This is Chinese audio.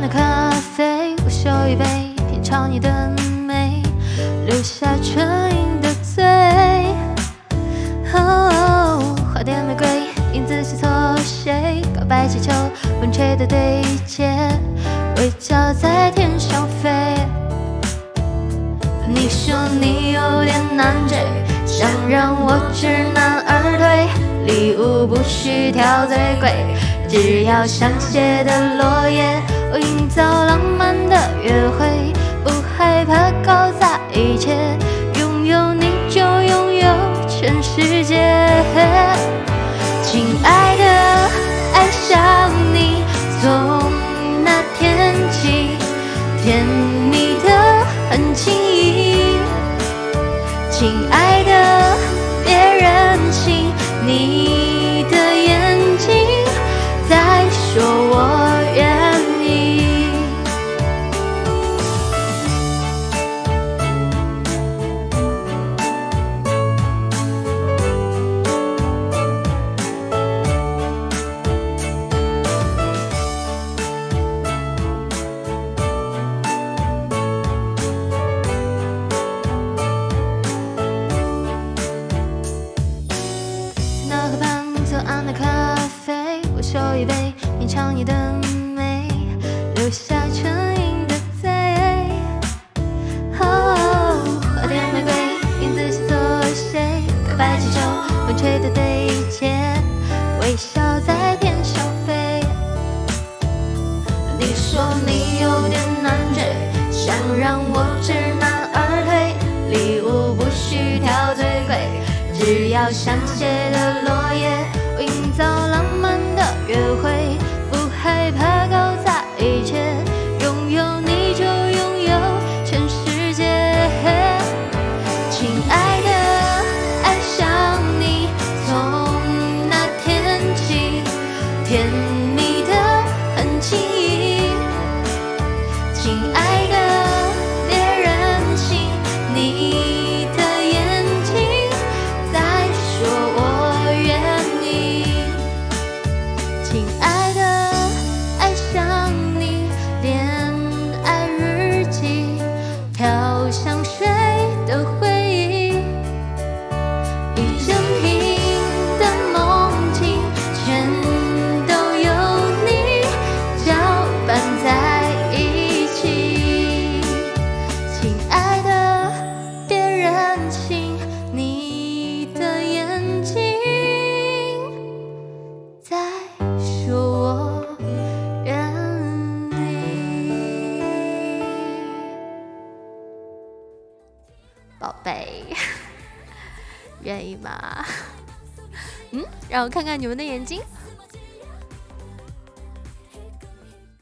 的咖啡，我修一杯，品尝你的美，留下唇印的嘴。花店玫瑰，影子写错谁？告白气球，风吹的对街，微笑在天上飞。你说你有点难追，想让我知难而退，礼物不需挑最贵，只要香榭的落叶，我营造浪漫的约会，不害怕搞砸一切，拥有你就拥有全世界。亲爱的，爱上你，从那天起，甜蜜的很轻易。亲爱左岸的咖啡，我手一杯，品尝你的美，留下唇印的嘴。花店玫瑰，影子写作谁？告白气球，风吹的对街，微笑在天上飞。你说你有点难追，想让我知难而退，礼物不需挑最贵。只要香榭的落叶，约会，不害怕搞砸一切，拥有你就拥有全世界。亲爱的，爱上你，从那天起，甜宝贝，愿意吗？嗯，让我看看你们的眼睛。